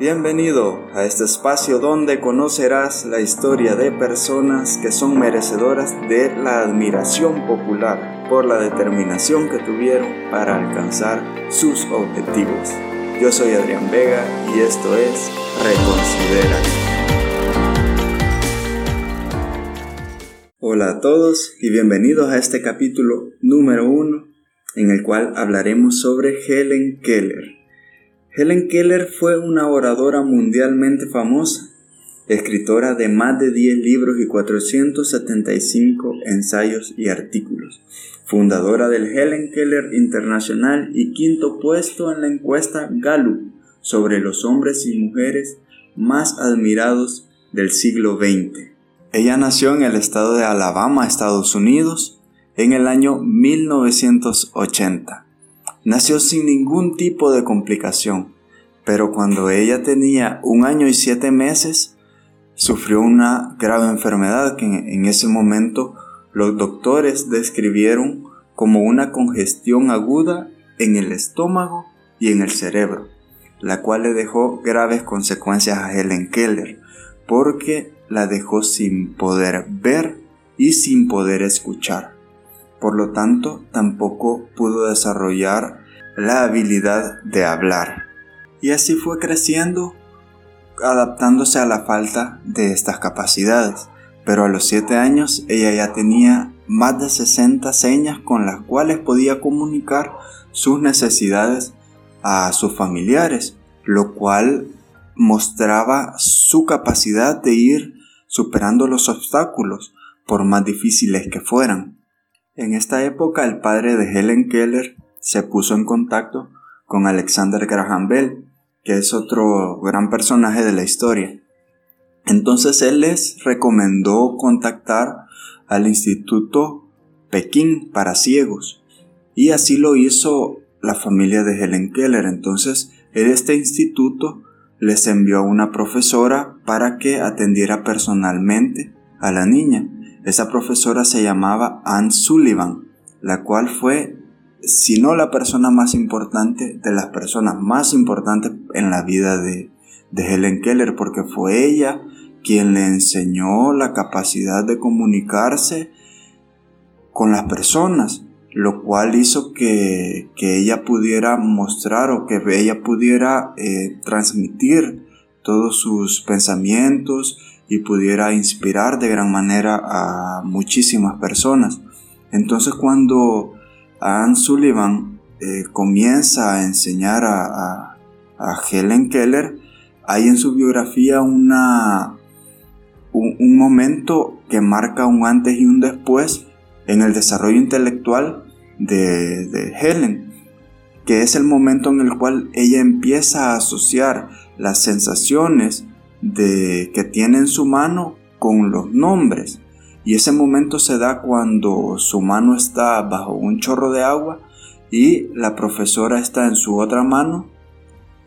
Bienvenido a este espacio donde conocerás la historia de personas que son merecedoras de la admiración popular por la determinación que tuvieron para alcanzar sus objetivos. Yo soy Adrián Vega y esto es Reconsidera. Hola a todos y bienvenidos a este capítulo número uno en el cual hablaremos sobre Helen Keller Helen Keller fue una oradora mundialmente famosa, escritora de más de 10 libros y 475 ensayos y artículos, fundadora del Helen Keller Internacional y quinto puesto en la encuesta Gallup sobre los hombres y mujeres más admirados del siglo XX. Ella nació en el estado de Alabama, Estados Unidos, en el año 1980 nació sin ningún tipo de complicación, pero cuando ella tenía un año y siete meses, sufrió una grave enfermedad que en ese momento los doctores describieron como una congestión aguda en el estómago y en el cerebro, la cual le dejó graves consecuencias a Helen Keller, porque la dejó sin poder ver y sin poder escuchar. Por lo tanto, tampoco pudo desarrollar la habilidad de hablar. Y así fue creciendo, adaptándose a la falta de estas capacidades. Pero a los 7 años ella ya tenía más de 60 señas con las cuales podía comunicar sus necesidades a sus familiares, lo cual mostraba su capacidad de ir superando los obstáculos, por más difíciles que fueran. En esta época el padre de Helen Keller se puso en contacto con Alexander Graham Bell, que es otro gran personaje de la historia. Entonces él les recomendó contactar al Instituto Pekín para ciegos y así lo hizo la familia de Helen Keller. Entonces en este instituto les envió a una profesora para que atendiera personalmente a la niña. Esa profesora se llamaba Anne Sullivan, la cual fue, si no la persona más importante, de las personas más importantes en la vida de, Helen Keller, porque fue ella quien le enseñó la capacidad de comunicarse con las personas, lo cual hizo que, que ella pudiera mostrar o que ella pudiera eh, transmitir todos sus pensamientos y pudiera inspirar de gran manera a muchísimas personas. Entonces cuando Anne Sullivan eh, comienza a enseñar a, Helen Keller, hay en su biografía una, un, momento que marca un antes y un después en el desarrollo intelectual de, de Helen, que es el momento en el cual ella empieza a asociar las sensaciones de que tiene en su mano con los nombres. Y ese momento se da cuando su mano está bajo un chorro de agua y la profesora está en su otra mano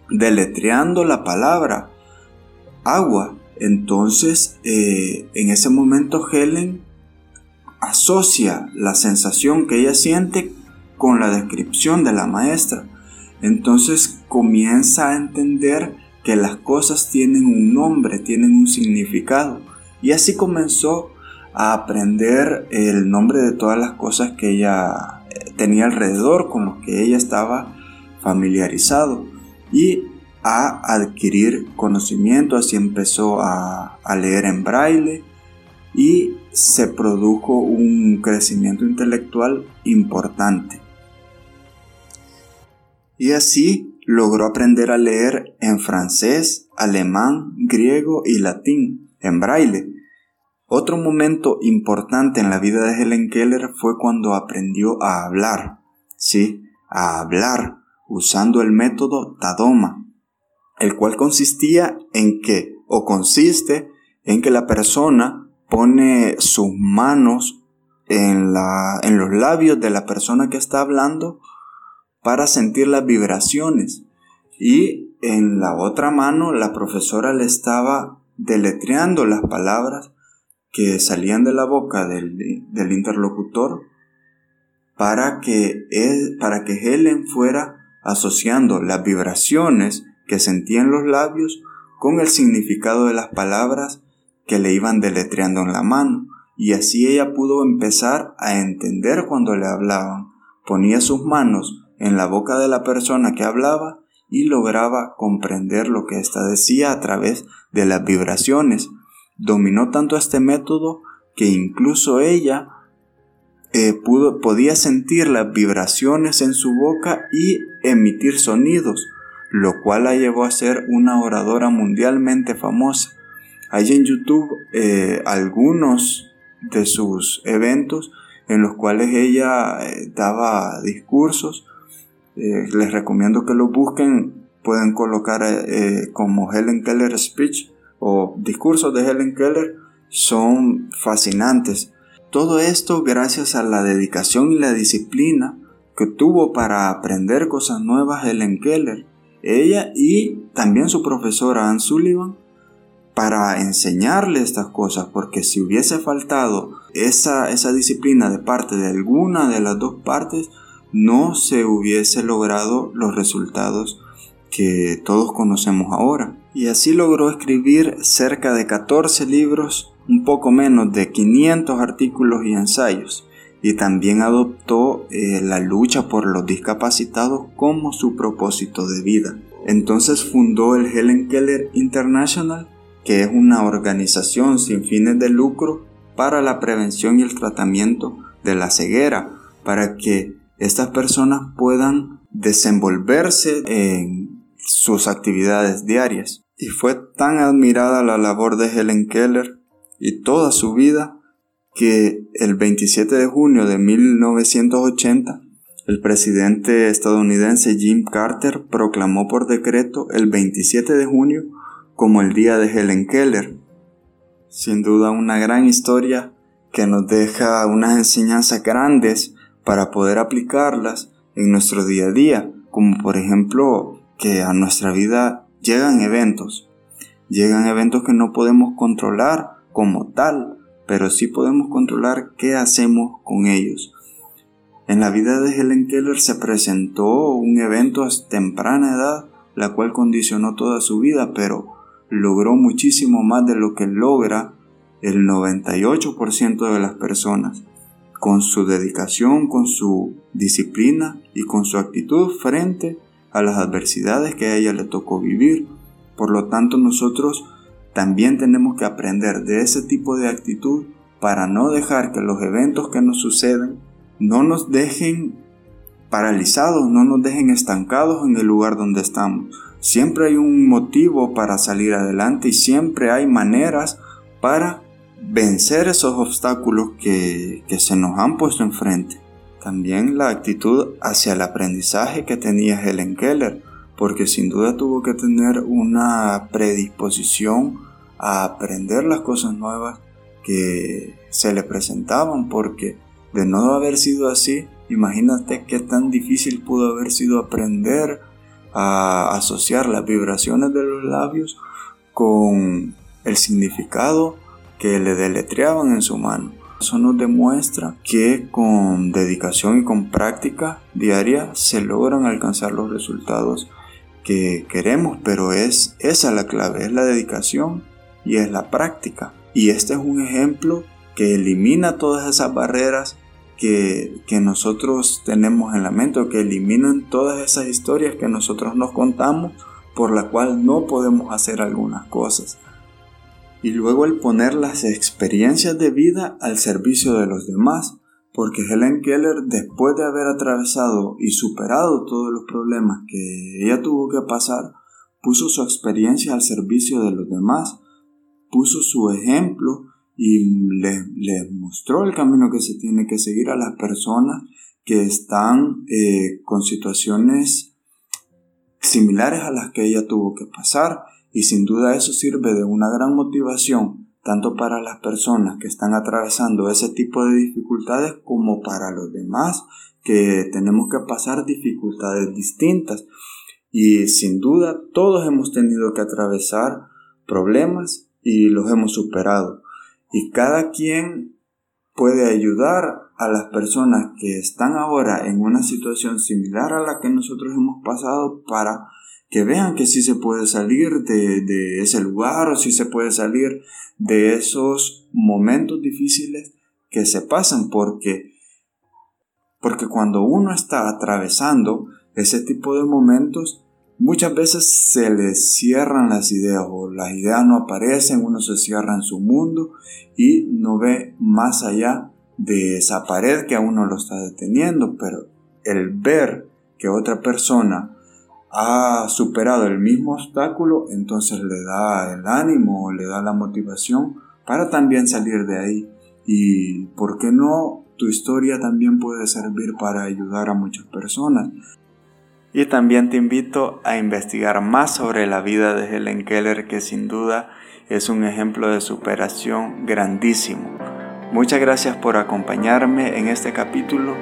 deletreando la palabra agua. Entonces, eh, en ese momento Helen asocia la sensación que ella siente con la descripción de la maestra. Entonces comienza a entender que las cosas tienen un nombre, tienen un significado. Y así comenzó a aprender el nombre de todas las cosas que ella eh, tenía alrededor, con los que ella estaba familiarizado. Y a adquirir conocimiento, así empezó a, a leer en braille y se produjo un crecimiento intelectual importante. Y así logró aprender a leer en francés, alemán, griego y latín, en braille. Otro momento importante en la vida de Helen Keller fue cuando aprendió a hablar, sí, a hablar, usando el método Tadoma, el cual consistía en que, o consiste en que la persona pone sus manos en, la, en los labios de la persona que está hablando para sentir las vibraciones. Y en la otra mano la profesora le estaba deletreando las palabras que salían de la boca del, interlocutor para que, para que Helen fuera asociando las vibraciones que sentía en los labios con el significado de las palabras que le iban deletreando en la mano, y así ella pudo empezar a entender cuando le hablaban. Ponía sus manos en la boca de la persona que hablaba y lograba comprender lo que ésta decía a través de las vibraciones. Dominó tanto este método que incluso ella eh, pudo, podía sentir las vibraciones en su boca y emitir sonidos, lo cual la llevó a ser una oradora mundialmente famosa. Hay en YouTube eh, algunos de sus eventos en los cuales ella eh, daba discursos. Les recomiendo que lo busquen. Pueden colocar como Helen Keller Speech o discursos de Helen Keller. Son fascinantes todo esto gracias a la dedicación y la disciplina que tuvo para aprender cosas nuevas Helen Keller, ella y también su profesora Ann Sullivan, para enseñarle estas cosas, porque si hubiese faltado esa, esa disciplina de parte de alguna de las dos partes, no se hubiese logrado los resultados que todos conocemos ahora. Y así logró escribir cerca de 14 libros un poco menos de 500 artículos y ensayos, y también adoptó eh, la lucha por los discapacitados como su propósito de vida. Entonces fundó el Helen Keller International, que es una organización sin fines de lucro para la prevención y el tratamiento de la ceguera, para que estas personas puedan desenvolverse en sus actividades diarias. Y fue tan admirada la labor de Helen Keller y toda su vida que el 27 de junio de 1980 el presidente estadounidense Jim Carter proclamó por decreto el 27 de junio como el día de Helen Keller. Sin duda una gran historia que nos deja unas enseñanzas grandes para poder aplicarlas en nuestro día a día, como por ejemplo que a nuestra vida llegan eventos, llegan eventos que no podemos controlar como tal, pero sí podemos controlar qué hacemos con ellos. En la vida de Helen Keller se presentó un evento a temprana edad, la cual condicionó toda su vida, pero logró muchísimo más de lo que logra el 98% de las personas, con su dedicación, con su disciplina y con su actitud frente a las adversidades que a ella le tocó vivir. Por lo tanto, nosotros también tenemos que aprender de ese tipo de actitud para no dejar que los eventos que nos suceden no nos dejen paralizados, no nos dejen estancados en el lugar donde estamos. Siempre hay un motivo para salir adelante y siempre hay maneras para vencer esos obstáculos que, que se nos han puesto enfrente. También la actitud hacia el aprendizaje que tenía Helen Keller porque sin duda tuvo que tener una predisposición a aprender las cosas nuevas que se le presentaban, porque de no haber sido así, imagínate qué tan difícil pudo haber sido aprender a asociar las vibraciones de los labios con el significado que le deletreaban en su mano. Eso nos demuestra que con dedicación y con práctica diaria se logran alcanzar los resultados que queremos, pero es esa la clave, es la dedicación y es la práctica. Y este es un ejemplo que elimina todas esas barreras que, que nosotros tenemos en la mente, que eliminan todas esas historias que nosotros nos contamos por la cual no podemos hacer algunas cosas. Y luego el poner las experiencias de vida al servicio de los demás porque Helen Keller, después de haber atravesado y superado todos los problemas que ella tuvo que pasar, puso su experiencia al servicio de los demás, puso su ejemplo y le mostró el camino que se tiene que seguir a las personas que están eh, con situaciones similares a las que ella tuvo que pasar y sin duda eso sirve de una gran motivación tanto para las personas que están atravesando ese tipo de dificultades como para los demás que tenemos que pasar dificultades distintas. Y sin duda todos hemos tenido que atravesar problemas y los hemos superado. Y cada quien puede ayudar a las personas que están ahora en una situación similar a la que nosotros hemos pasado para que vean que sí se puede salir de, de ese lugar o sí se puede salir de esos momentos difíciles que se pasan porque porque cuando uno está atravesando ese tipo de momentos muchas veces se le cierran las ideas o las ideas no aparecen, uno se cierra en su mundo y no ve más allá de esa pared que a uno lo está deteniendo, pero el ver que otra persona ha superado el mismo obstáculo, entonces le da el ánimo, le da la motivación para también salir de ahí. Y, ¿por qué no? Tu historia también puede servir para ayudar a muchas personas. Y también te invito a investigar más sobre la vida de Helen Keller, que sin duda es un ejemplo de superación grandísimo. Muchas gracias por acompañarme en este capítulo